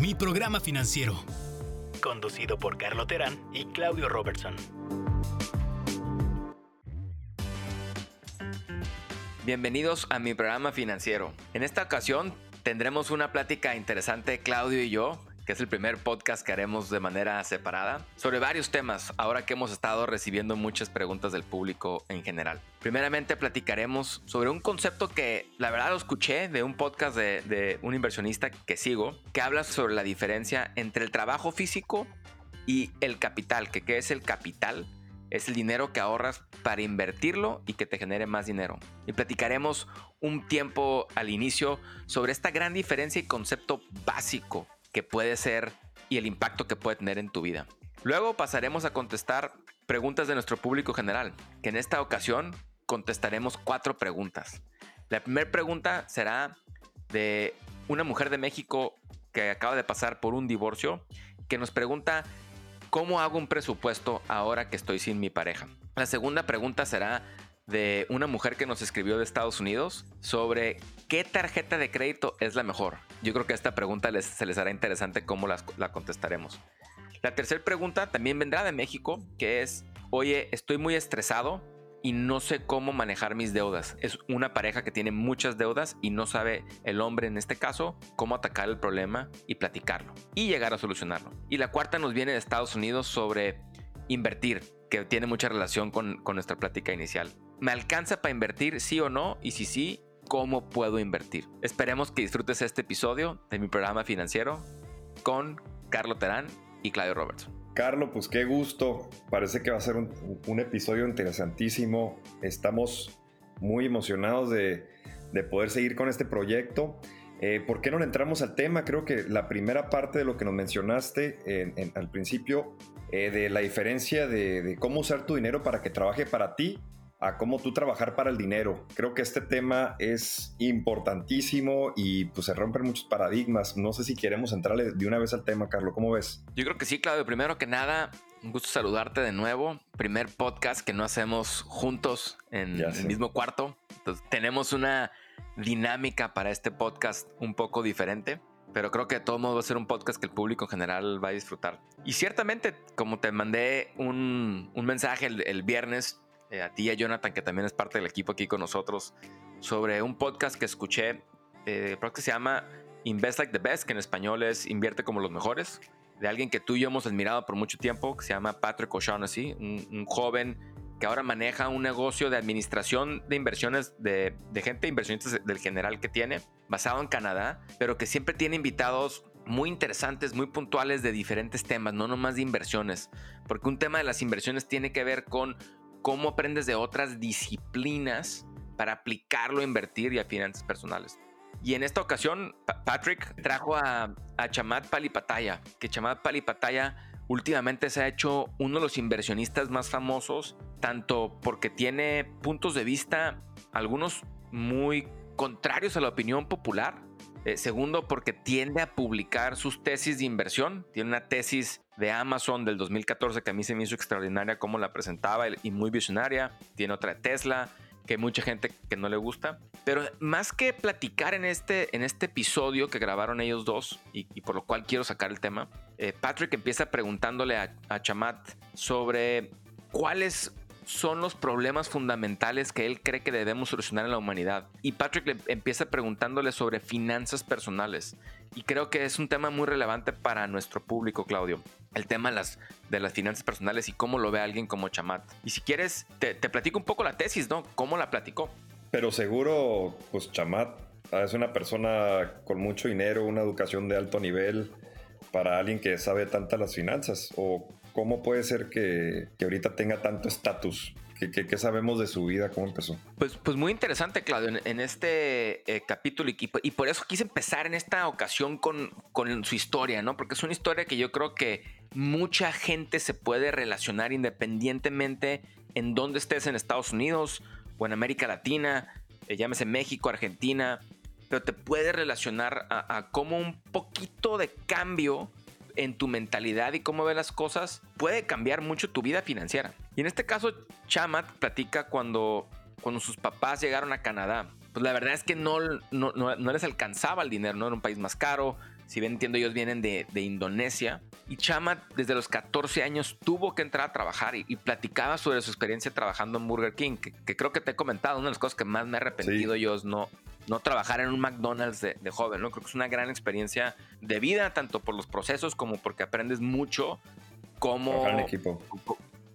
Mi programa financiero. Conducido por Carlo Terán y Claudio Robertson. Bienvenidos a mi programa financiero. En esta ocasión tendremos una plática interesante Claudio y yo que es el primer podcast que haremos de manera separada, sobre varios temas, ahora que hemos estado recibiendo muchas preguntas del público en general. Primeramente platicaremos sobre un concepto que la verdad lo escuché de un podcast de, un inversionista que sigo, que habla sobre la diferencia entre el trabajo físico y el capital, que qué es el capital es el dinero que ahorras para invertirlo y que te genere más dinero. Y platicaremos un tiempo al inicio sobre esta gran diferencia y concepto básico que puede ser y el impacto que puede tener en tu vida. Luego pasaremos a contestar preguntas de nuestro público general, que en esta ocasión contestaremos cuatro preguntas. La primera pregunta será de una mujer de México que acaba de pasar por un divorcio, que nos pregunta ¿cómo hago un presupuesto ahora que estoy sin mi pareja? La segunda pregunta será de una mujer que nos escribió de Estados Unidos sobre qué tarjeta de crédito es la mejor. Yo creo que esta pregunta les, se les hará interesante cómo la contestaremos. La tercera pregunta también vendrá de México, que es, oye, estoy muy estresado y no sé cómo manejar mis deudas. Es una pareja que tiene muchas deudas y no sabe el hombre en este caso cómo atacar el problema y platicarlo y llegar a solucionarlo. Y la cuarta nos viene de Estados Unidos sobre invertir, que tiene mucha relación con, con nuestra plática inicial. ¿Me alcanza para invertir sí o no? Y si sí, ¿cómo puedo invertir? Esperemos que disfrutes este episodio de mi programa financiero con Carlo Terán y Claudio Robertson. Carlo, pues qué gusto. Parece que va a ser un, episodio interesantísimo. Estamos muy emocionados de, poder seguir con este proyecto. Eh, ¿Por qué no le entramos al tema? Creo que la primera parte de lo que nos mencionaste al principio, eh, de la diferencia de, cómo usar tu dinero para que trabaje para ti a cómo tú trabajar para el dinero. Creo que este tema es importantísimo y pues se rompen muchos paradigmas. No sé si queremos entrarle de una vez al tema, Carlos. ¿Cómo ves? Yo creo que sí, Claudio. Primero que nada, un gusto saludarte de nuevo. Primer podcast que no hacemos juntos en el mismo cuarto. Entonces, tenemos una dinámica para este podcast un poco diferente. Pero creo que de todo modo va a ser un podcast que el público en general va a disfrutar. Y ciertamente, como te mandé un, mensaje el viernes, eh, a ti y a Jonathan, que también es parte del equipo aquí con nosotros, sobre un podcast que escuché, eh, que se llama Invest Like the Best, que en español es Invierte como los mejores, de alguien que tú y yo hemos admirado por mucho tiempo, que se llama Patrick O'Shaughnessy, un, un joven que ahora maneja un negocio de administración de inversiones de, de gente, inversionistas del general que tiene, basado en Canadá, pero que siempre tiene invitados muy interesantes, muy puntuales de diferentes temas, no nomás de inversiones, porque un tema de las inversiones tiene que ver con cómo aprendes de otras disciplinas para aplicarlo a invertir y a finanzas personales. Y en esta ocasión, Patrick trajo a, Chamat Palipataya, que Chamat Palipataya últimamente se ha hecho uno de los inversionistas más famosos, tanto porque tiene puntos de vista, algunos muy contrarios a la opinión popular, eh, segundo, porque tiende a publicar sus tesis de inversión. Tiene una tesis de Amazon del 2014 que a mí se me hizo extraordinaria cómo la presentaba y muy visionaria. Tiene otra de Tesla que hay mucha gente que no le gusta. Pero más que platicar en este, en este episodio que grabaron ellos dos y, por lo cual quiero sacar el tema, eh, Patrick empieza preguntándole a, a Chamat sobre cuáles son los problemas fundamentales que él cree que debemos solucionar en la humanidad. Y Patrick le empieza preguntándole sobre finanzas personales. Y creo que es un tema muy relevante para nuestro público, Claudio. El tema de las, finanzas personales y cómo lo ve alguien como Chamat. Y si quieres, te, te platico un poco la tesis, ¿no? ¿Cómo la platicó? Pero seguro, pues Chamat es una persona con mucho dinero, una educación de alto nivel para alguien que sabe tantas las finanzas. ¿O ¿Cómo puede ser que, ahorita tenga tanto estatus? ¿Qué, sabemos de su vida? ¿Cómo empezó? Pues, pues muy interesante, Claudio, en, este eh, capítulo y, y, por eso quise empezar en esta ocasión con, con su historia, ¿no? Porque es una historia que yo creo que mucha gente se puede relacionar independientemente en dónde estés en Estados Unidos o en América Latina, eh, llámese México, Argentina, pero te puede relacionar a, a cómo un poquito de cambio en tu mentalidad y cómo ves las cosas puede cambiar mucho tu vida financiera. Y en este caso, Chamat platica cuando, cuando sus papás llegaron a Canadá. Pues la verdad es que no, no, les alcanzaba el dinero, no era un país más caro, Si bien entiendo, ellos vienen de, Indonesia. Y Chama, desde los 14 años, tuvo que entrar a trabajar y, platicaba sobre su experiencia trabajando en Burger King, que, creo que te he comentado, una de las cosas que más me he arrepentido yo es no, no trabajar en un McDonald's de, joven, ¿no? Creo que es una gran experiencia de vida, tanto por los procesos como porque aprendes mucho cómo... Trabajar en equipo.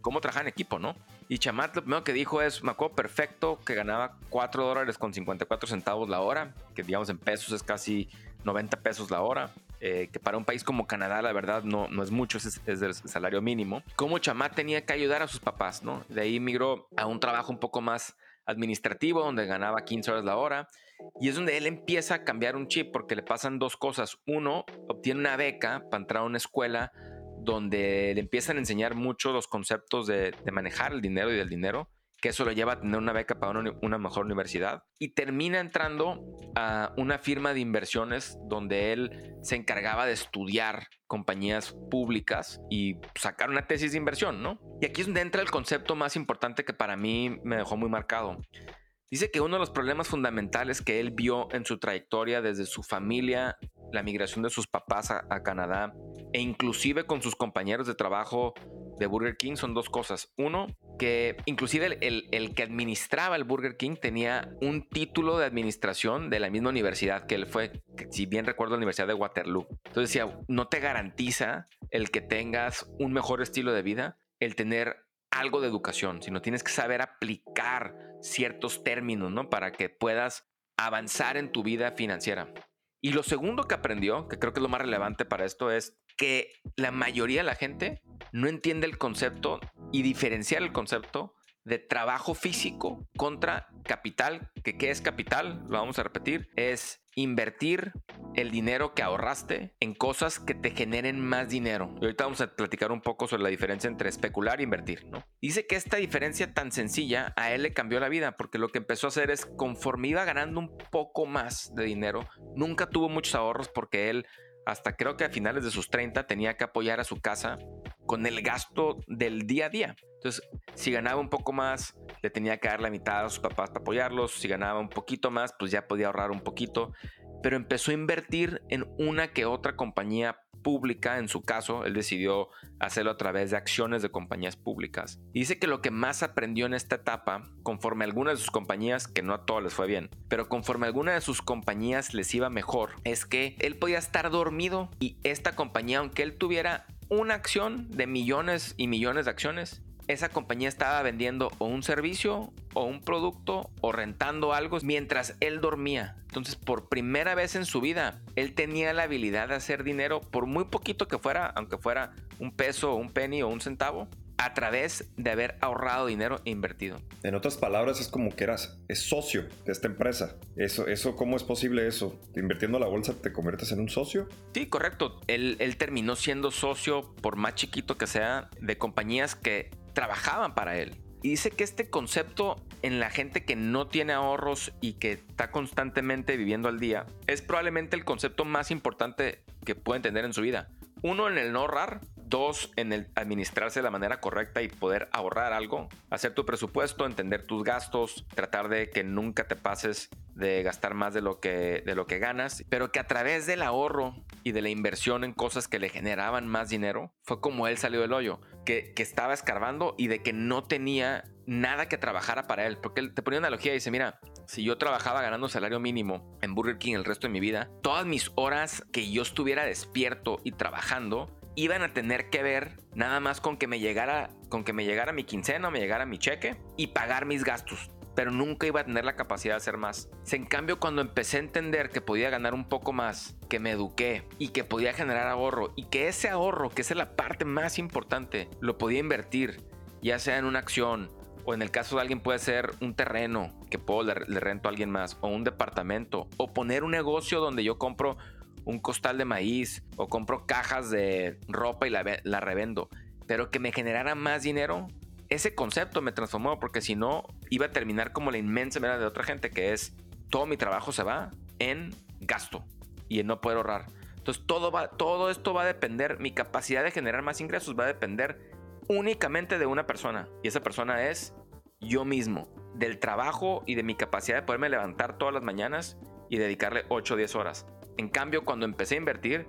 Cómo, trabajar en equipo, ¿no? Y Chamat lo primero que dijo es, me acuerdo perfecto que ganaba 4 dólares con 54 centavos la hora, que digamos en pesos es casi 90 pesos la hora. Eh, que para un país como Canadá la verdad no, no es mucho, es, es el salario mínimo. Cómo Chamat tenía que ayudar a sus papás, ¿no? De ahí migró a un trabajo un poco más administrativo, donde ganaba 15 horas la hora. Y es donde él empieza a cambiar un chip porque le pasan dos cosas. Uno, obtiene una beca para entrar a una escuela donde le empiezan a enseñar mucho los conceptos de, manejar el dinero y del dinero, que eso lo lleva a tener una beca para una, mejor universidad. Y termina entrando a una firma de inversiones donde él se encargaba de estudiar compañías públicas y sacar una tesis de inversión, ¿no? Y aquí es donde entra el concepto más importante que para mí me dejó muy marcado. Dice que uno de los problemas fundamentales que él vio en su trayectoria desde su familia, la migración de sus papás a, Canadá e inclusive con sus compañeros de trabajo de Burger King son dos cosas. Uno, que inclusive el, que administraba el Burger King tenía un título de administración de la misma universidad que él fue, si bien recuerdo, la Universidad de Waterloo. Entonces decía, no te garantiza el que tengas un mejor estilo de vida, el tener algo de educación, sino tienes que saber aplicar ciertos términos, ¿no? Para que puedas avanzar en tu vida financiera. Y lo segundo que aprendió, que creo que es lo más relevante para esto, es que la mayoría de la gente no entiende el concepto y diferenciar el concepto de trabajo físico contra capital, que qué es capital, lo vamos a repetir, es invertir el dinero que ahorraste en cosas que te generen más dinero. Y ahorita vamos a platicar un poco sobre la diferencia entre especular e invertir, ¿no? Dice que esta diferencia tan sencilla a él le cambió la vida porque lo que empezó a hacer es conforme iba ganando un poco más de dinero, nunca tuvo muchos ahorros porque él hasta creo que a finales de sus 30 tenía que apoyar a su casa con el gasto del día a día. Entonces, si ganaba un poco más, le tenía que dar la mitad a sus papás para apoyarlos. Si ganaba un poquito más, pues ya podía ahorrar un poquito. Pero empezó a invertir en una que otra compañía pública, en su caso, él decidió hacerlo a través de acciones de compañías públicas. Y dice que lo que más aprendió en esta etapa, conforme a algunas de sus compañías, que no a todas les fue bien, pero conforme a algunas de sus compañías les iba mejor, es que él podía estar dormido y esta compañía, aunque él tuviera una acción de millones y millones de acciones, esa compañía estaba vendiendo o un servicio o un producto o rentando algo mientras él dormía. Entonces, por primera vez en su vida, él tenía la habilidad de hacer dinero, por muy poquito que fuera, aunque fuera un peso, un penny o un centavo, a través de haber ahorrado dinero e invertido. En otras palabras, es como que eras es socio de esta empresa. Eso, eso, ¿cómo es posible eso? Invirtiendo la bolsa te conviertes en un socio. Sí, correcto. Él, él terminó siendo socio, por más chiquito que sea, de compañías que trabajaban para él. Y dice que este concepto en la gente que no tiene ahorros y que está constantemente viviendo al día es probablemente el concepto más importante que pueden tener en su vida. Uno, en el no ahorrar. Dos, en el administrarse de la manera correcta y poder ahorrar algo. Hacer tu presupuesto, entender tus gastos, tratar de que nunca te pases de gastar más de lo que, de lo que ganas, pero que a través del ahorro y de la inversión en cosas que le generaban más dinero, fue como él salió del hoyo, que, que estaba escarbando y de que no tenía nada que trabajara para él, porque él te ponía una analogía y dice, mira, si yo trabajaba ganando salario mínimo en Burger King el resto de mi vida, todas mis horas que yo estuviera despierto y trabajando iban a tener que ver nada más con que me llegara con que me llegara mi quincena me llegara mi cheque y pagar mis gastos pero nunca iba a tener la capacidad de hacer más. En cambio, cuando empecé a entender que podía ganar un poco más, que me eduqué y que podía generar ahorro y que ese ahorro, que es la parte más importante, lo podía invertir, ya sea en una acción o en el caso de alguien puede ser un terreno que puedo le, rento a alguien más, o un departamento, o poner un negocio donde yo compro un costal de maíz, o compro cajas de ropa y la, la revendo, pero que me generara más dinero. Ese concepto me transformó porque si no iba a terminar como la inmensa mayoría de otra gente que es todo mi trabajo se va en gasto y en no poder ahorrar. Entonces todo va, todo esto va a depender, mi capacidad de generar más ingresos va a depender únicamente de una persona. Y esa persona es yo mismo. Del trabajo y de mi capacidad de poderme levantar todas las mañanas y dedicarle 8 o 10 horas. En cambio, cuando empecé a invertir,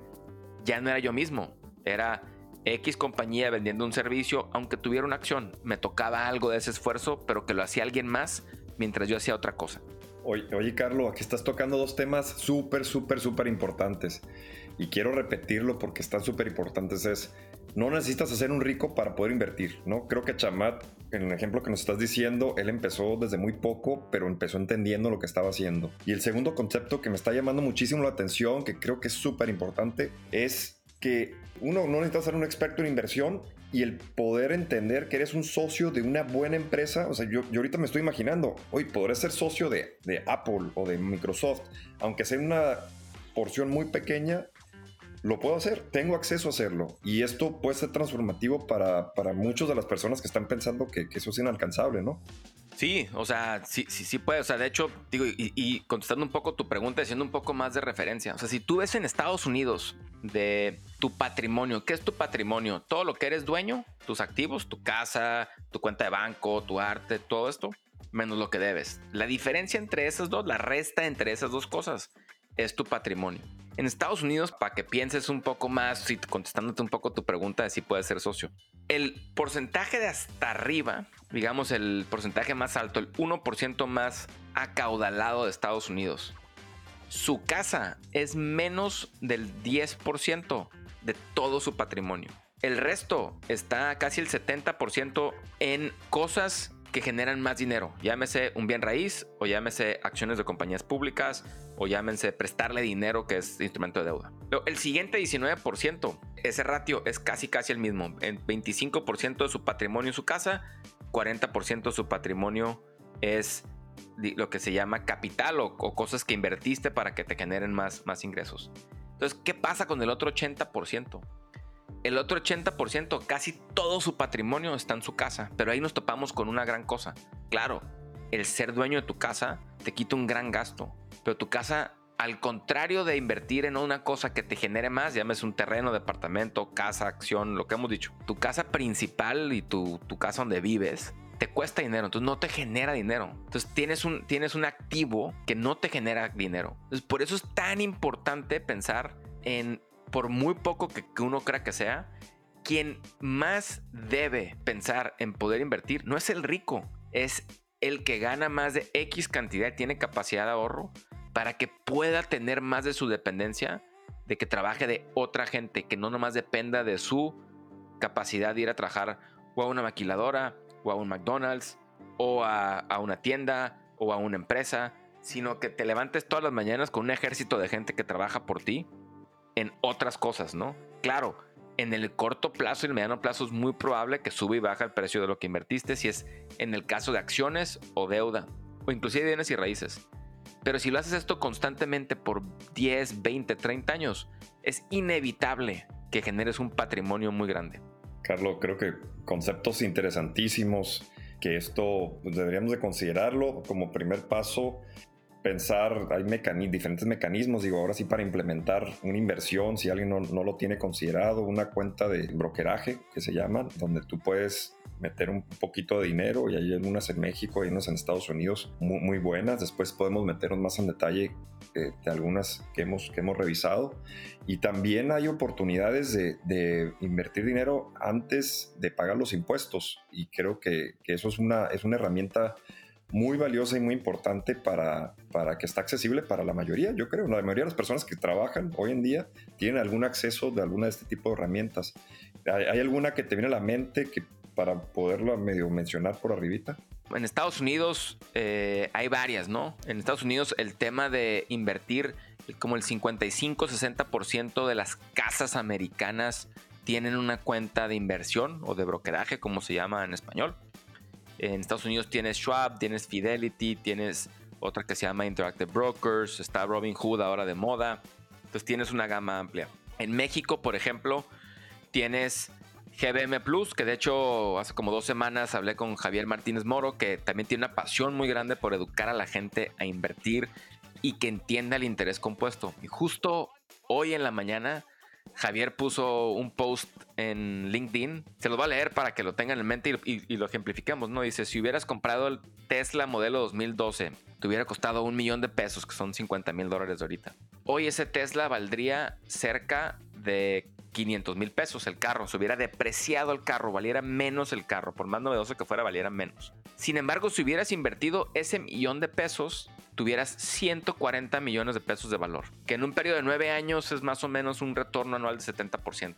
ya no era yo mismo. Era X compañía vendiendo un servicio, aunque tuviera una acción. Me tocaba algo de ese esfuerzo, pero que lo hacía alguien más mientras yo hacía otra cosa. Oye, oye Carlos, aquí estás tocando dos temas súper, súper, súper importantes. Y quiero repetirlo porque están súper importantes. Es, no necesitas hacer un rico para poder invertir, ¿no? Creo que Chamat, en el ejemplo que nos estás diciendo, él empezó desde muy poco, pero empezó entendiendo lo que estaba haciendo. Y el segundo concepto que me está llamando muchísimo la atención, que creo que es súper importante, es que uno no necesita ser un experto en inversión y el poder entender que eres un socio de una buena empresa. O sea, yo, yo ahorita me estoy imaginando, hoy podré ser socio de, de Apple o de Microsoft, aunque sea una porción muy pequeña, lo puedo hacer, tengo acceso a hacerlo. Y esto puede ser transformativo para, para muchas de las personas que están pensando que, que, eso es inalcanzable, ¿no? Sí, o sea, sí, sí, sí puede. O sea, de hecho, digo, y, y, contestando un poco tu pregunta, haciendo un poco más de referencia. O sea, si tú ves en Estados Unidos de tu patrimonio, ¿qué es tu patrimonio? Todo lo que eres dueño, tus activos, tu casa, tu cuenta de banco, tu arte, todo esto, menos lo que debes. La diferencia entre esas dos, la resta entre esas dos cosas, es tu patrimonio. En Estados Unidos, para que pienses un poco más, si contestándote un poco tu pregunta de si puedes ser socio, el porcentaje de hasta arriba, digamos el porcentaje más alto, el 1% más acaudalado de Estados Unidos, su casa es menos del 10% de todo su patrimonio. El resto está casi el 70% en cosas que generan más dinero. Llámese un bien raíz o llámese acciones de compañías públicas o llámense prestarle dinero que es instrumento de deuda. el siguiente 19%, ese ratio es casi casi el mismo. En 25% de su patrimonio en su casa, 40% de su patrimonio es lo que se llama capital o, o, cosas que invertiste para que te generen más, más ingresos. Entonces, ¿qué pasa con el otro 80%? El otro 80%, casi todo su patrimonio está en su casa, pero ahí nos topamos con una gran cosa. Claro, el ser dueño de tu casa te quita un gran gasto, pero tu casa, al contrario de invertir en una cosa que te genere más, llámese un terreno, departamento, casa, acción, lo que hemos dicho, tu casa principal y tu, tu casa donde vives, te cuesta dinero, entonces no te genera dinero. Entonces tienes un, tienes un activo que no te genera dinero. Entonces por eso es tan importante pensar en, por muy poco que, uno crea que sea, quien más debe pensar en poder invertir no es el rico, es el que gana más de X cantidad y tiene capacidad de ahorro para que pueda tener más de su dependencia, de que trabaje de otra gente, que no nomás dependa de su capacidad de ir a trabajar o a una maquiladora, o a un McDonald's, o a una tienda, o a una empresa, sino que te levantes todas las mañanas con un ejército de gente que trabaja por ti en otras cosas, ¿no? Claro, en el corto plazo y el mediano plazo es muy probable que suba y baja el precio de lo que invertiste, si es en el caso de acciones o deuda, o inclusive bienes y raíces. Pero si lo haces esto constantemente por 10, 20, 30 años, es inevitable que generes un patrimonio muy grande. Carlos, creo que conceptos interesantísimos, que esto pues, deberíamos de considerarlo como primer paso pensar, hay diferentes mecanismos, digo, ahora sí para implementar una inversión, si alguien no, no, lo tiene considerado, una cuenta de brokeraje que se llama, donde tú puedes meter un poquito de dinero y hay algunas en México, hay unas en Estados Unidos muy, muy buenas, después podemos meternos más en detalle eh, de algunas que hemos, que hemos revisado. Y también hay oportunidades de, de, invertir dinero antes de pagar los impuestos. Y creo que, que eso es una, es una herramienta muy valiosa y muy importante para, para que está accesible para la mayoría, yo creo. La mayoría de las personas que trabajan hoy en día tienen algún acceso de alguna de este tipo de herramientas. ¿Hay, alguna que te viene a la mente que para poderlo medio mencionar por arribita? En Estados Unidos eh, hay varias, ¿no? En Estados Unidos el tema de invertir, como el 55-60% de las casas americanas tienen una cuenta de inversión o de brokeraje, como se llama en español. En Estados Unidos tienes Schwab, tienes Fidelity, tienes otra que se llama Interactive Brokers, está Robinhood ahora de moda. Entonces tienes una gama amplia. En México, por ejemplo, tienes GBM Plus, que de hecho hace como dos semanas hablé con Javier Martínez Moro, que también tiene una pasión muy grande por educar a la gente a invertir y que entienda el interés compuesto. Y justo hoy en la mañana Javier puso un post en LinkedIn. Se los voy a leer para que lo tengan en mente y, lo ejemplificamos, ¿no? Dice, si hubieras comprado el Tesla modelo 2012, te hubiera costado un millón de pesos, que son 50 mil dólares de ahorita. hoy ese Tesla valdría cerca de 500 mil pesos el carro, se hubiera depreciado el carro, valiera menos el carro, por más novedoso que fuera, valiera menos. Sin embargo, si hubieras invertido ese millón de pesos, tuvieras 140 millones de pesos de valor, que en un periodo de nueve años es más o menos un retorno anual de 70%.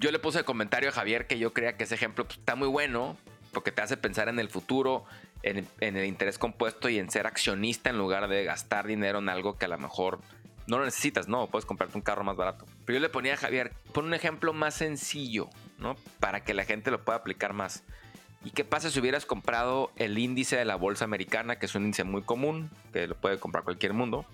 Yo le puse el comentario a Javier que yo creía que ese ejemplo pues, está muy bueno, porque te hace pensar en el futuro, en, en, el interés compuesto y en ser accionista en lugar de gastar dinero en algo que a lo mejor no lo necesitas, no, puedes comprarte un carro más barato. Pero yo le ponía a Javier, pon un ejemplo más sencillo, ¿no? Para que la gente lo pueda aplicar más. ¿Y qué pasa si hubieras comprado el índice de la bolsa americana, que es un índice muy común, que lo puede comprar cualquier mundo,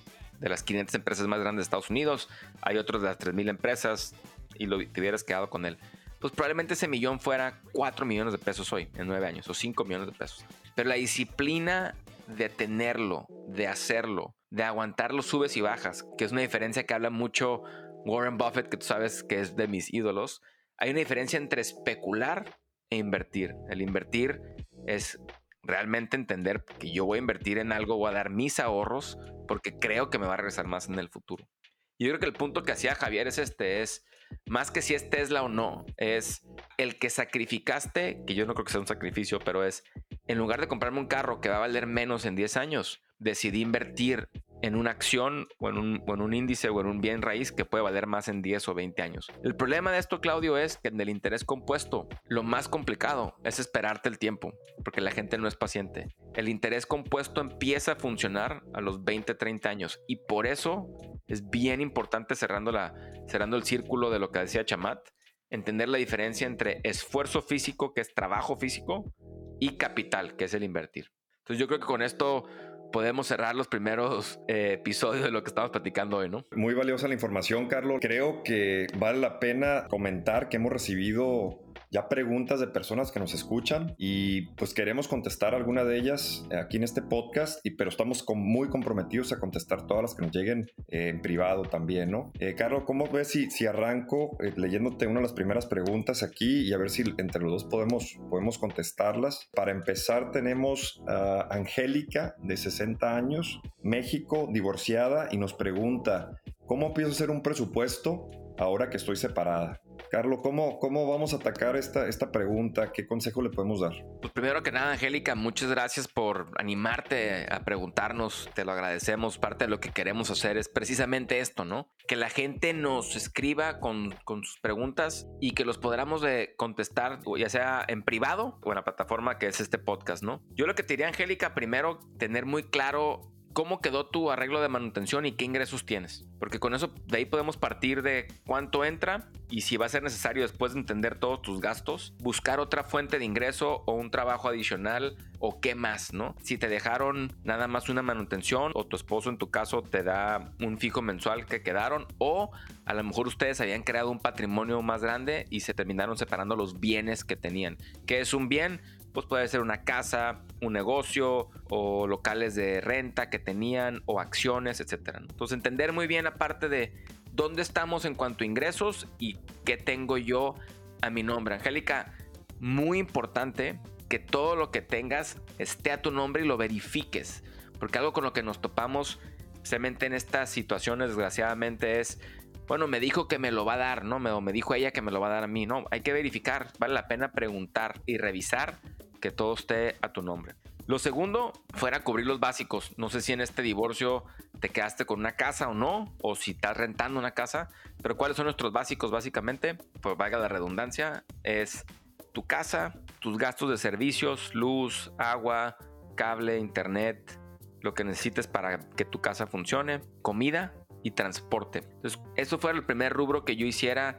de las 500 empresas más grandes de Estados Unidos, hay otros de las 3.000 empresas, y lo, te hubieras quedado con él? Pues probablemente ese millón fuera 4 millones de pesos hoy, en 9 años, o 5 millones de pesos. Pero la disciplina de tenerlo, de hacerlo, de aguantar los subes y bajas, que es una diferencia que habla mucho Warren Buffett, que tú sabes que es de mis ídolos. Hay una diferencia entre especular e invertir. El invertir es realmente entender que yo voy a invertir en algo, voy a dar mis ahorros porque creo que me va a regresar más en el futuro. Y yo creo que el punto que hacía Javier es este, es más que si es Tesla o no, es el que sacrificaste, que yo no creo que sea un sacrificio, pero es en lugar de comprarme un carro que va a valer menos en 10 años, decidí invertir en una acción o en, un, índice o en un bien raíz que puede valer más en 10 o 20 años. El problema de esto, Claudio, es que en el interés compuesto lo más complicado es esperarte el tiempo, porque la gente no es paciente. El interés compuesto empieza a funcionar a los 20, 30 años y por eso es bien importante cerrando, cerrando el círculo de lo que decía Chamat, entender la diferencia entre esfuerzo físico, que es trabajo físico, y capital, que es el invertir. Entonces yo creo que con esto podemos cerrar los primeros eh, episodios de lo que estamos platicando hoy, ¿no? Muy valiosa la información, Carlos. Creo que vale la pena comentar que hemos recibido ya preguntas de personas que nos escuchan y pues queremos contestar alguna de ellas aquí en este podcast, y, pero estamos muy comprometidos a contestar todas las que nos lleguen eh, en privado también, ¿no? Eh, Carlos, ¿cómo ves si, si arranco eh, leyéndote una de las primeras preguntas aquí y a ver si entre los dos podemos, podemos contestarlas? Para empezar tenemos a Angélica de 60 años, México, divorciada y nos pregunta, ¿cómo pienso hacer un presupuesto ahora que estoy separada? Carlos, ¿cómo, ¿cómo vamos a atacar esta, esta pregunta? ¿Qué consejo le podemos dar? Pues primero que nada, Angélica, muchas gracias por animarte a preguntarnos, te lo agradecemos. Parte de lo que queremos hacer es precisamente esto, ¿no? Que la gente nos escriba con, con sus preguntas y que los podamos contestar, ya sea en privado o en la plataforma que es este podcast, ¿no? Yo lo que te diría, Angélica, primero tener muy claro cómo quedó tu arreglo de manutención y qué ingresos tienes. Porque con eso de ahí podemos partir de cuánto entra y si va a ser necesario después de entender todos tus gastos, buscar otra fuente de ingreso o un trabajo adicional o qué más, ¿no? Si te dejaron nada más una manutención o tu esposo en tu caso te da un fijo mensual que quedaron o a lo mejor ustedes habían creado un patrimonio más grande y se terminaron separando los bienes que tenían. ¿Qué es un bien? Pues puede ser una casa, un negocio o locales de renta que tenían o acciones, etc. Entonces entender muy bien aparte de dónde estamos en cuanto a ingresos y qué tengo yo a mi nombre. Angélica, muy importante que todo lo que tengas esté a tu nombre y lo verifiques, porque algo con lo que nos topamos especialmente en estas situaciones desgraciadamente es bueno, me dijo que me lo va a dar, ¿no? Me, dijo ella que me lo va a dar a mí, ¿no? Hay que verificar, vale la pena preguntar y revisar que todo esté a tu nombre. Lo segundo, fuera cubrir los básicos. No sé si en este divorcio te quedaste con una casa o no, o si estás rentando una casa, pero ¿cuáles son nuestros básicos básicamente? Pues valga la redundancia, es tu casa, tus gastos de servicios, luz, agua, cable, internet, lo que necesites para que tu casa funcione, comida y transporte. Entonces, eso fue el primer rubro que yo hiciera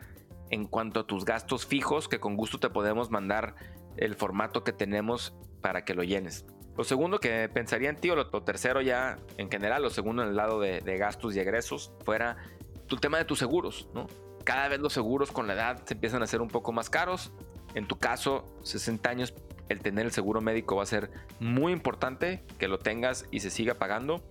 en cuanto a tus gastos fijos, que con gusto te podemos mandar el formato que tenemos para que lo llenes. Lo segundo que pensaría en ti, o lo, tercero ya en general, lo segundo en el lado de, gastos y egresos, fuera tu tema de tus seguros, ¿no? Cada vez los seguros con la edad se empiezan a hacer un poco más caros. En tu caso, 60 años, el tener el seguro médico va a ser muy importante que lo tengas y se siga pagando.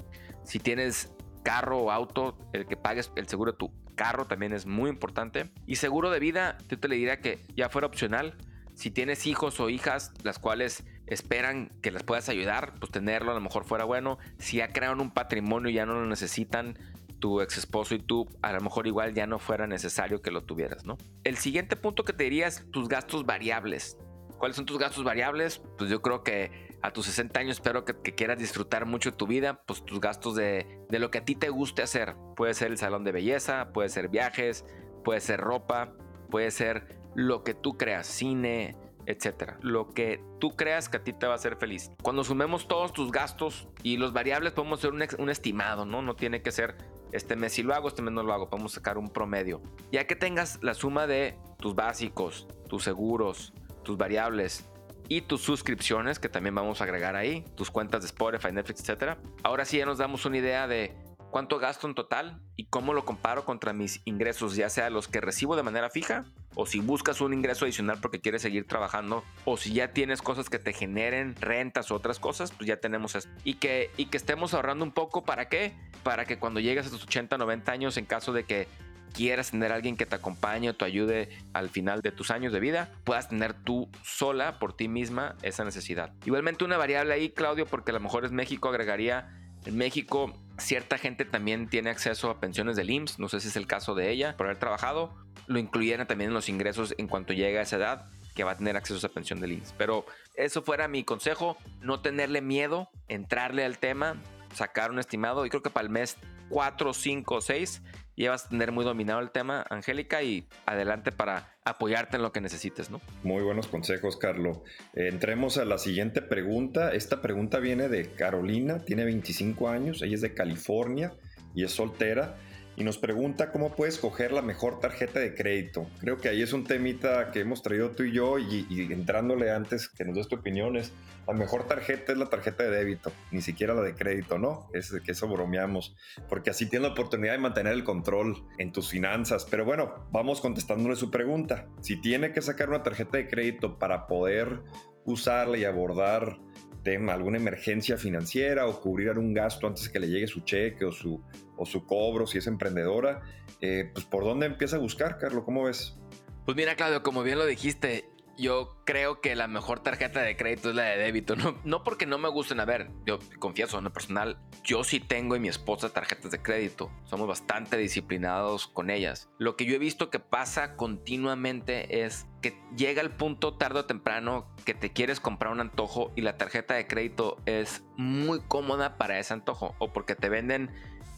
Si tienes carro o auto, el que pagues el seguro de tu carro también es muy importante. Y seguro de vida, yo te le diría que ya fuera opcional, si tienes hijos o hijas las cuales esperan que las puedas ayudar, pues tenerlo a lo mejor fuera bueno. Si ya crearon un patrimonio y ya no lo necesitan, tu ex esposo y tú, a lo mejor igual ya no fuera necesario que lo tuvieras, ¿no? El siguiente punto que te diría es tus gastos variables. ¿Cuáles son tus gastos variables? Pues yo creo que a tus 60 años espero que, quieras disfrutar mucho tu vida, pues tus gastos de, de lo que a ti te guste hacer. Puede ser el salón de belleza, puede ser viajes, puede ser ropa, puede ser lo que tú creas, cine, etcétera. Lo que tú creas que a ti te va a hacer feliz. Cuando sumemos todos tus gastos y los variables, podemos hacer un, estimado, ¿no? No tiene que ser este mes si lo hago, este mes no lo hago. Podemos sacar un promedio. Ya que tengas la suma de tus básicos, tus seguros, tus variables y tus suscripciones, que también vamos a agregar ahí, tus cuentas de Spotify, Netflix, etcétera. Ahora sí ya nos damos una idea de cuánto gasto en total y cómo lo comparo contra mis ingresos, ya sea los que recibo de manera fija o si buscas un ingreso adicional porque quieres seguir trabajando o si ya tienes cosas que te generen rentas o otras cosas, pues ya tenemos esto. Y que, y que estemos ahorrando un poco, ¿para qué? Para que cuando llegues a tus 80, 90 años, en caso de que quieras tener alguien que te acompañe o te ayude al final de tus años de vida, puedas tener tú sola por ti misma esa necesidad. Igualmente una variable ahí, Claudio, porque a lo mejor es México, agregaría en México cierta gente también tiene acceso a pensiones del IMSS, no sé si es el caso de ella, por haber trabajado, lo incluyeran también en los ingresos en cuanto llegue a esa edad que va a tener acceso a esa pensión del IMSS. Pero eso fuera mi consejo, no tenerle miedo, entrarle al tema, sacar un estimado y creo que para el mes 4, 5, 6 ya vas a tener muy dominado el tema, Angélica, y adelante para apoyarte en lo que necesites, ¿no? Muy buenos consejos, Carlos. entremos a la siguiente pregunta. Esta pregunta viene de Carolina, tiene 25 años, ella es de California y es soltera y nos pregunta cómo puedes escoger la mejor tarjeta de crédito. Creo que ahí es un temita que hemos traído tú y yo y, entrándole antes que nos des tu opinión es la mejor tarjeta es la tarjeta de débito, ni siquiera la de crédito, ¿no? Es que eso bromeamos, porque así tienes la oportunidad de mantener el control en tus finanzas. Pero bueno, vamos contestándole su pregunta. Si tiene que sacar una tarjeta de crédito para poder usarla y abordar tema, alguna emergencia financiera o cubrir algún gasto antes que le llegue su cheque o su, o su cobro, si es emprendedora, eh, pues por dónde empieza a buscar, Carlos, ¿cómo ves? Pues mira, Claudio, como bien lo dijiste, yo creo que la mejor tarjeta de crédito es la de débito. No, porque no me gusten, a ver, yo confieso, en lo personal, yo sí tengo y mi esposa tarjetas de crédito. Somos bastante disciplinados con ellas. Lo que yo he visto que pasa continuamente es que llega el punto tarde o temprano que te quieres comprar un antojo y la tarjeta de crédito es muy cómoda para ese antojo. O porque te venden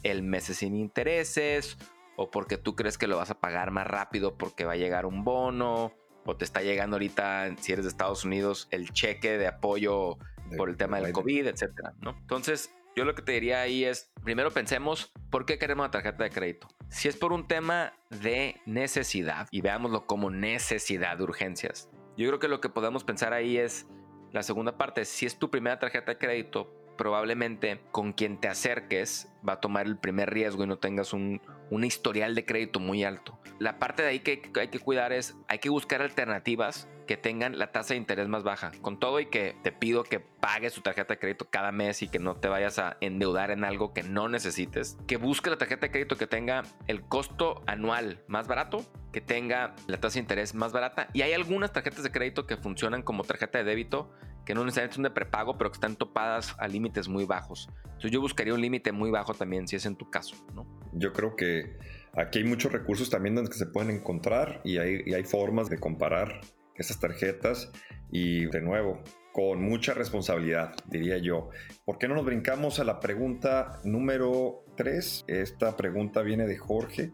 el mes sin intereses. O porque tú crees que lo vas a pagar más rápido porque va a llegar un bono o te está llegando ahorita, si eres de Estados Unidos, el cheque de apoyo por el tema del COVID, etcétera, ¿no? Entonces, yo lo que te diría ahí es, primero pensemos, ¿por qué queremos una tarjeta de crédito? Si es por un tema de necesidad, y veámoslo como necesidad de urgencias, yo creo que lo que podemos pensar ahí es la segunda parte, si es tu primera tarjeta de crédito, probablemente con quien te acerques va a tomar el primer riesgo y no tengas un, un historial de crédito muy alto. La parte de ahí que hay que cuidar es, hay que buscar alternativas que tengan la tasa de interés más baja. Con todo y que te pido que pagues tu tarjeta de crédito cada mes y que no te vayas a endeudar en algo que no necesites, que busque la tarjeta de crédito que tenga el costo anual más barato, que tenga la tasa de interés más barata. Y hay algunas tarjetas de crédito que funcionan como tarjeta de débito que no necesariamente son de prepago, pero que están topadas a límites muy bajos. Entonces yo buscaría un límite muy bajo también, si es en tu caso, ¿no? Yo creo que aquí hay muchos recursos también donde se pueden encontrar y hay, y hay formas de comparar esas tarjetas y de nuevo, con mucha responsabilidad, diría yo. ¿Por qué no nos brincamos a la pregunta número 3? Esta pregunta viene de Jorge.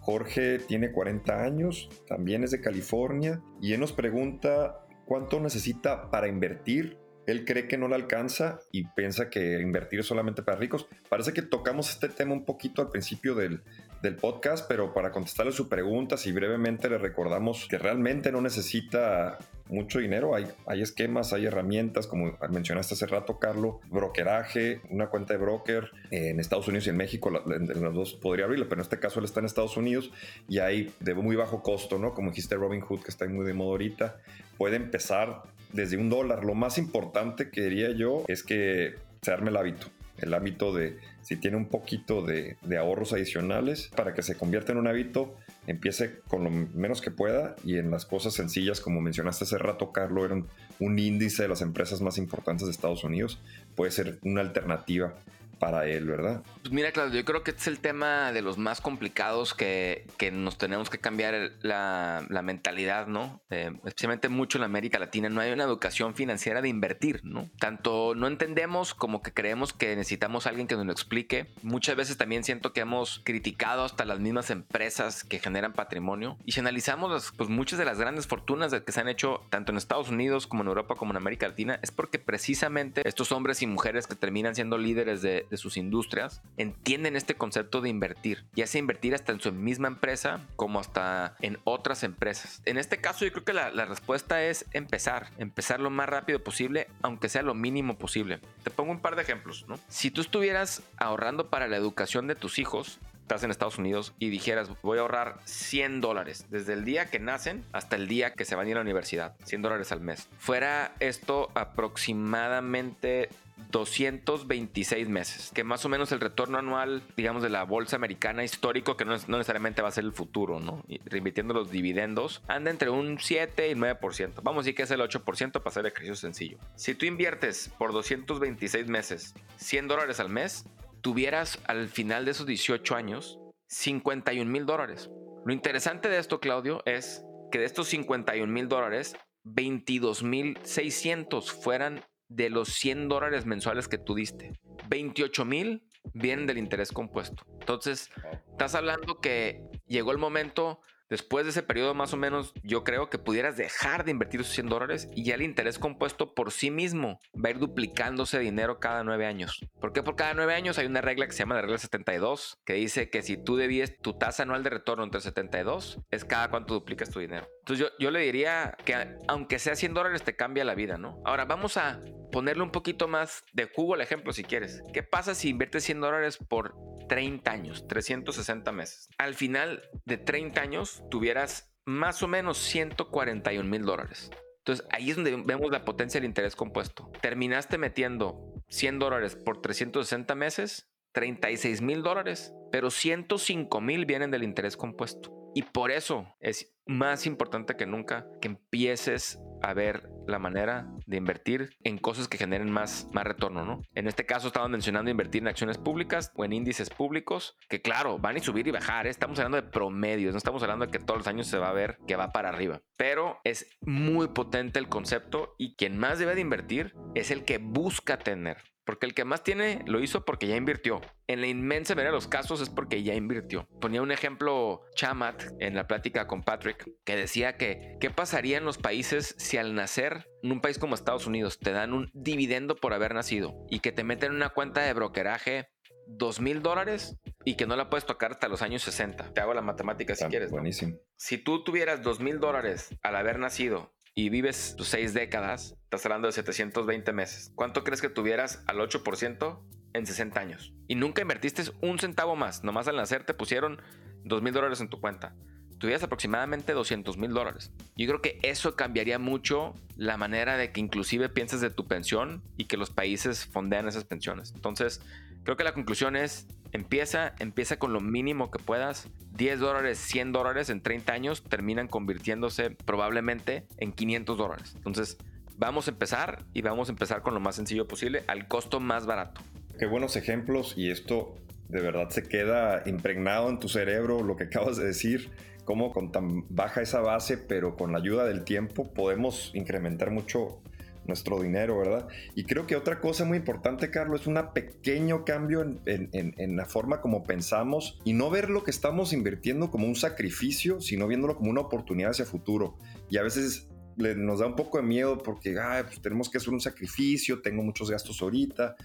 Jorge tiene 40 años, también es de California y él nos pregunta cuánto necesita para invertir. Él cree que no le alcanza y piensa que invertir solamente para ricos. Parece que tocamos este tema un poquito al principio del, del podcast, pero para contestarle su pregunta, si brevemente le recordamos que realmente no necesita mucho dinero, hay, hay esquemas, hay herramientas, como mencionaste hace rato, Carlos, brokeraje, una cuenta de broker en Estados Unidos y en México, en los dos podría abrirla, pero en este caso él está en Estados Unidos y hay de muy bajo costo, ¿no? Como dijiste Robin Hood, que está muy de moda ahorita, puede empezar desde un dólar. Lo más importante que diría yo es que se arme el hábito el hábito de, si tiene un poquito de, ahorros adicionales, para que se convierta en un hábito, empiece con lo menos que pueda y en las cosas sencillas, como mencionaste hace rato, Carlos, era un, índice de las empresas más importantes de Estados Unidos, puede ser una alternativa para él, ¿verdad? Pues mira, Claudio, yo creo que este es el tema de los más complicados que, nos tenemos que cambiar la, mentalidad, ¿no? Eh, especialmente mucho en América Latina, no hay una educación financiera de invertir, ¿no? Tanto no entendemos como que creemos que necesitamos alguien que nos lo explique. Muchas veces también siento que hemos criticado hasta las mismas empresas que generan patrimonio. Y si analizamos pues, muchas de las grandes fortunas que se han hecho tanto en Estados Unidos como en Europa como en América Latina, es porque precisamente estos hombres y mujeres que terminan siendo líderes de, de sus industrias entienden este concepto de invertir, ya sea invertir hasta en su misma empresa como hasta en otras empresas. En este caso yo creo que la, la respuesta es empezar, empezar lo más rápido posible, aunque sea lo mínimo posible. Te pongo un par de ejemplos, ¿no? Si tú estuvieras ahorrando para la educación de tus hijos, estás en Estados Unidos y dijeras, voy a ahorrar 100 dólares desde el día que nacen hasta el día que se van a ir a la universidad, 100 dólares al mes. Fuera esto aproximadamente 226 meses, que más o menos el retorno anual, digamos, de la bolsa americana histórico, que no, necesariamente va a ser el futuro, ¿no? Y reinvirtiendo los dividendos, anda entre un 7 y 9%. Vamos a decir que es el 8% para hacer el ejercicio sencillo. Si tú inviertes por 226 meses 100 dólares al mes, tuvieras al final de esos 18 años 51 mil dólares. Lo interesante de esto, Claudio, es que de estos 51 mil dólares, 22 mil 600 fueran de los 100 dólares mensuales que tú diste. 28 mil vienen del interés compuesto. Entonces, estás hablando que llegó el momento Después de ese periodo más o menos, yo creo que pudieras dejar de invertir esos 100 dólares y ya el interés compuesto por sí mismo va a ir duplicándose dinero cada nueve años. ¿Por qué? Por cada nueve años hay una regla que se llama la regla 72, que dice que si tú debías tu tasa anual de retorno entre 72, es cada cuánto duplicas tu dinero. Entonces yo, yo le diría que aunque sea 100 dólares te cambia la vida, ¿no? Ahora vamos a ponerle un poquito más de jugo al ejemplo si quieres. ¿Qué pasa si inviertes 100 dólares por 30 años, 360 meses? Al final de 30 años tuvieras más o menos 141 mil dólares. Entonces ahí es donde vemos la potencia del interés compuesto. Terminaste metiendo 100 dólares por 360 meses, 36 mil dólares, pero 105 mil vienen del interés compuesto. Y por eso es más importante que nunca que empieces a ver la manera de invertir en cosas que generen más, más retorno, ¿no? En este caso estamos mencionando invertir en acciones públicas o en índices públicos, que claro, van a subir y bajar, ¿eh? estamos hablando de promedios, no estamos hablando de que todos los años se va a ver que va para arriba, pero es muy potente el concepto y quien más debe de invertir es el que busca tener. Porque el que más tiene lo hizo porque ya invirtió. En la inmensa mayoría de los casos es porque ya invirtió. Ponía un ejemplo Chamat en la plática con Patrick que decía que qué pasaría en los países si al nacer en un país como Estados Unidos te dan un dividendo por haber nacido y que te meten en una cuenta de brokeraje dos mil dólares y que no la puedes tocar hasta los años 60. Te hago la matemática si quieres. Buenísimo. Si tú tuvieras dos mil dólares al haber nacido y vives tus seis décadas, estás hablando de 720 meses. ¿Cuánto crees que tuvieras al 8% en 60 años? Y nunca invertiste un centavo más. Nomás al nacer te pusieron dos mil dólares en tu cuenta. Tuvieras aproximadamente 200 mil dólares. Yo creo que eso cambiaría mucho la manera de que inclusive pienses de tu pensión y que los países fondean esas pensiones. Entonces, creo que la conclusión es, empieza, empieza con lo mínimo que puedas. 10 dólares, 100 dólares en 30 años terminan convirtiéndose probablemente en 500 dólares. Entonces, vamos a empezar y vamos a empezar con lo más sencillo posible al costo más barato. Qué buenos ejemplos y esto de verdad se queda impregnado en tu cerebro lo que acabas de decir, cómo con tan baja esa base, pero con la ayuda del tiempo podemos incrementar mucho nuestro dinero, ¿verdad? Y creo que otra cosa muy importante, Carlos, es un pequeño cambio en, la forma como pensamos y no ver lo que estamos invirtiendo como un sacrificio, sino viéndolo como una oportunidad hacia futuro. Y a veces nos da un poco de miedo porque pues tenemos que hacer un sacrificio, tengo muchos gastos ahorita,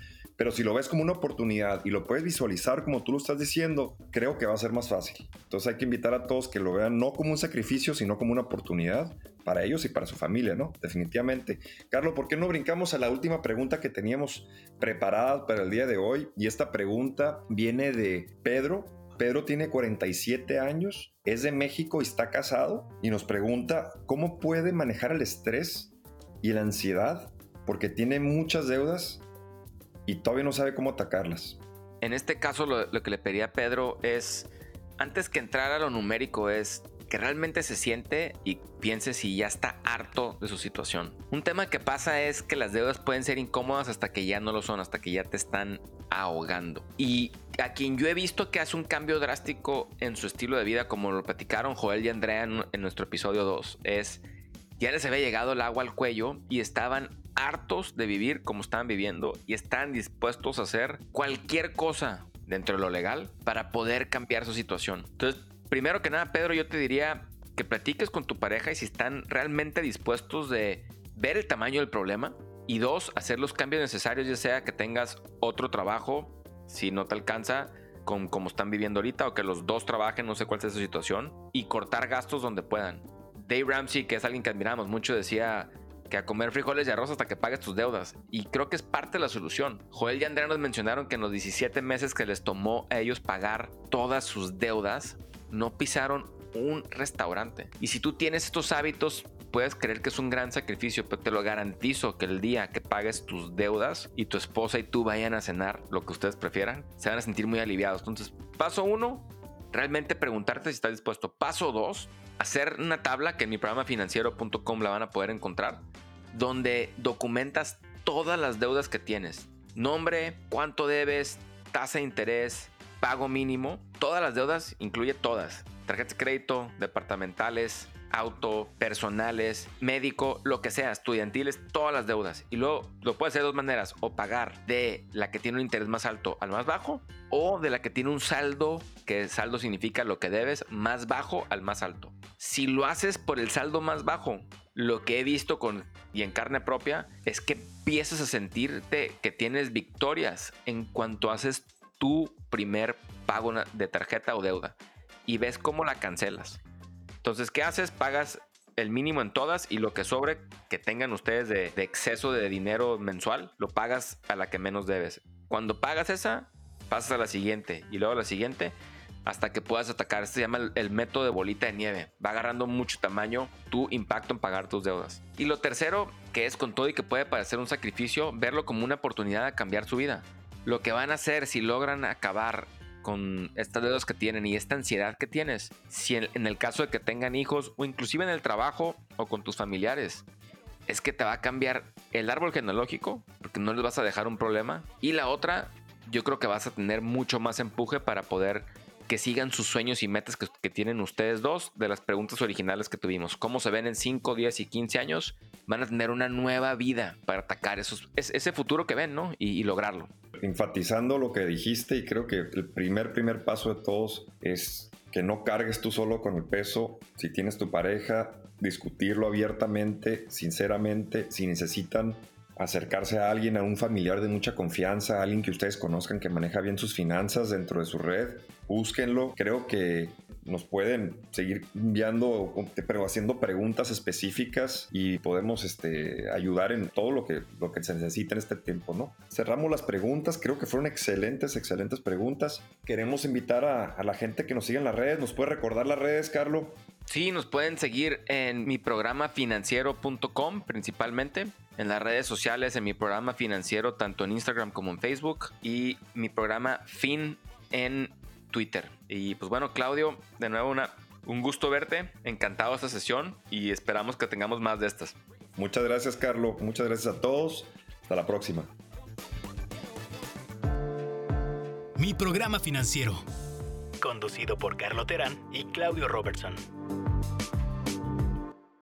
pero si lo ves como una oportunidad y lo puedes visualizar como tú lo estás diciendo, creo que va a ser más fácil. Entonces hay que invitar a todos que lo vean no como un sacrificio, sino como una oportunidad para ellos y para su familia, ¿no? Definitivamente. Carlos, ¿por qué no brincamos a la última pregunta que teníamos preparada para el día de hoy? Y esta pregunta viene de Pedro. Pedro tiene 47 años, es de México y está casado y nos pregunta cómo puede manejar el estrés y la ansiedad porque tiene muchas deudas y todavía no sabe cómo atacarlas. En este caso lo, que le pedía a Pedro es, antes que entrar a lo numérico, es que realmente se siente y piense si ya está harto de su situación. Un tema que pasa es que las deudas pueden ser incómodas hasta que ya no lo son, hasta que ya te están ahogando. Y a quien yo he visto que hace un cambio drástico en su estilo de vida, como lo platicaron Joel y Andrea en, nuestro episodio 2, es ya les había llegado el agua al cuello y estaban hartos de vivir como estaban viviendo y están dispuestos a hacer cualquier cosa dentro de lo legal para poder cambiar su situación. Entonces, primero que nada, Pedro, yo te diría que platiques con tu pareja y si están realmente dispuestos de ver el tamaño del problema y dos, hacer los cambios necesarios, ya sea que tengas otro trabajo, si no te alcanza, con como están viviendo ahorita, o que los dos trabajen, no sé cuál sea su situación, y cortar gastos donde puedan. Dave Ramsey, que es alguien que admiramos mucho, decía que a comer frijoles y arroz hasta que pagues tus deudas. Y creo que es parte de la solución. Joel y Andrea nos mencionaron que en los 17 meses que les tomó a ellos pagar todas sus deudas, no pisaron un restaurante. Y si tú tienes estos hábitos, puedes creer que es un gran sacrificio, pero te lo garantizo que el día que pagues tus deudas y tu esposa y tú vayan a cenar lo que ustedes prefieran, se van a sentir muy aliviados. Entonces, paso uno, realmente preguntarte si estás dispuesto. Paso dos, hacer una tabla que en mi programa financiero.com la van a poder encontrar, donde documentas todas las deudas que tienes. Nombre, cuánto debes, tasa de interés, pago mínimo. Todas las deudas, incluye todas. Tarjetas de crédito, departamentales, auto, personales, médico, lo que sea, estudiantiles, todas las deudas. Y luego lo puedes hacer de dos maneras, o pagar de la que tiene un interés más alto al más bajo, o de la que tiene un saldo, que saldo significa lo que debes, más bajo al más alto. Si lo haces por el saldo más bajo, lo que he visto con y en carne propia es que empiezas a sentirte que tienes victorias en cuanto haces tu primer pago de tarjeta o deuda y ves cómo la cancelas. Entonces, ¿qué haces? Pagas el mínimo en todas y lo que sobre que tengan ustedes de, exceso de dinero mensual, lo pagas a la que menos debes. Cuando pagas esa, pasas a la siguiente y luego a la siguiente hasta que puedas atacar. Se llama el, método de bolita de nieve. Va agarrando mucho tamaño tu impacto en pagar tus deudas. Y lo tercero, que es con todo y que puede parecer un sacrificio, verlo como una oportunidad de cambiar su vida. Lo que van a hacer si logran acabar con estas deudas que tienen y esta ansiedad que tienes, si en, el caso de que tengan hijos o inclusive en el trabajo o con tus familiares, es que te va a cambiar el árbol genealógico, porque no les vas a dejar un problema. Y la otra, yo creo que vas a tener mucho más empuje para poder que sigan sus sueños y metas que, tienen ustedes dos de las preguntas originales que tuvimos. ¿Cómo se ven en 5, 10 y 15 años? Van a tener una nueva vida para atacar esos, ese futuro que ven, ¿no? Y, lograrlo. Enfatizando lo que dijiste y creo que el primer, primer paso de todos es que no cargues tú solo con el peso. Si tienes tu pareja, discutirlo abiertamente, sinceramente, si necesitan acercarse a alguien, a un familiar de mucha confianza, a alguien que ustedes conozcan que maneja bien sus finanzas dentro de su red, búsquenlo. Creo que nos pueden seguir enviando, pero haciendo preguntas específicas y podemos este, ayudar en todo lo que, lo que se necesita en este tiempo, ¿no? Cerramos las preguntas, creo que fueron excelentes, excelentes preguntas. Queremos invitar a, la gente que nos siga en las redes, ¿nos puede recordar las redes, Carlos? Sí, nos pueden seguir en mi programa financiero.com principalmente, en las redes sociales, en mi programa financiero, tanto en Instagram como en Facebook, y mi programa Fin en Twitter. Y pues bueno, Claudio, de nuevo una, un gusto verte, encantado de esta sesión y esperamos que tengamos más de estas. Muchas gracias, Carlos, muchas gracias a todos, hasta la próxima. Mi programa financiero conducido por Carlo Terán y Claudio Robertson.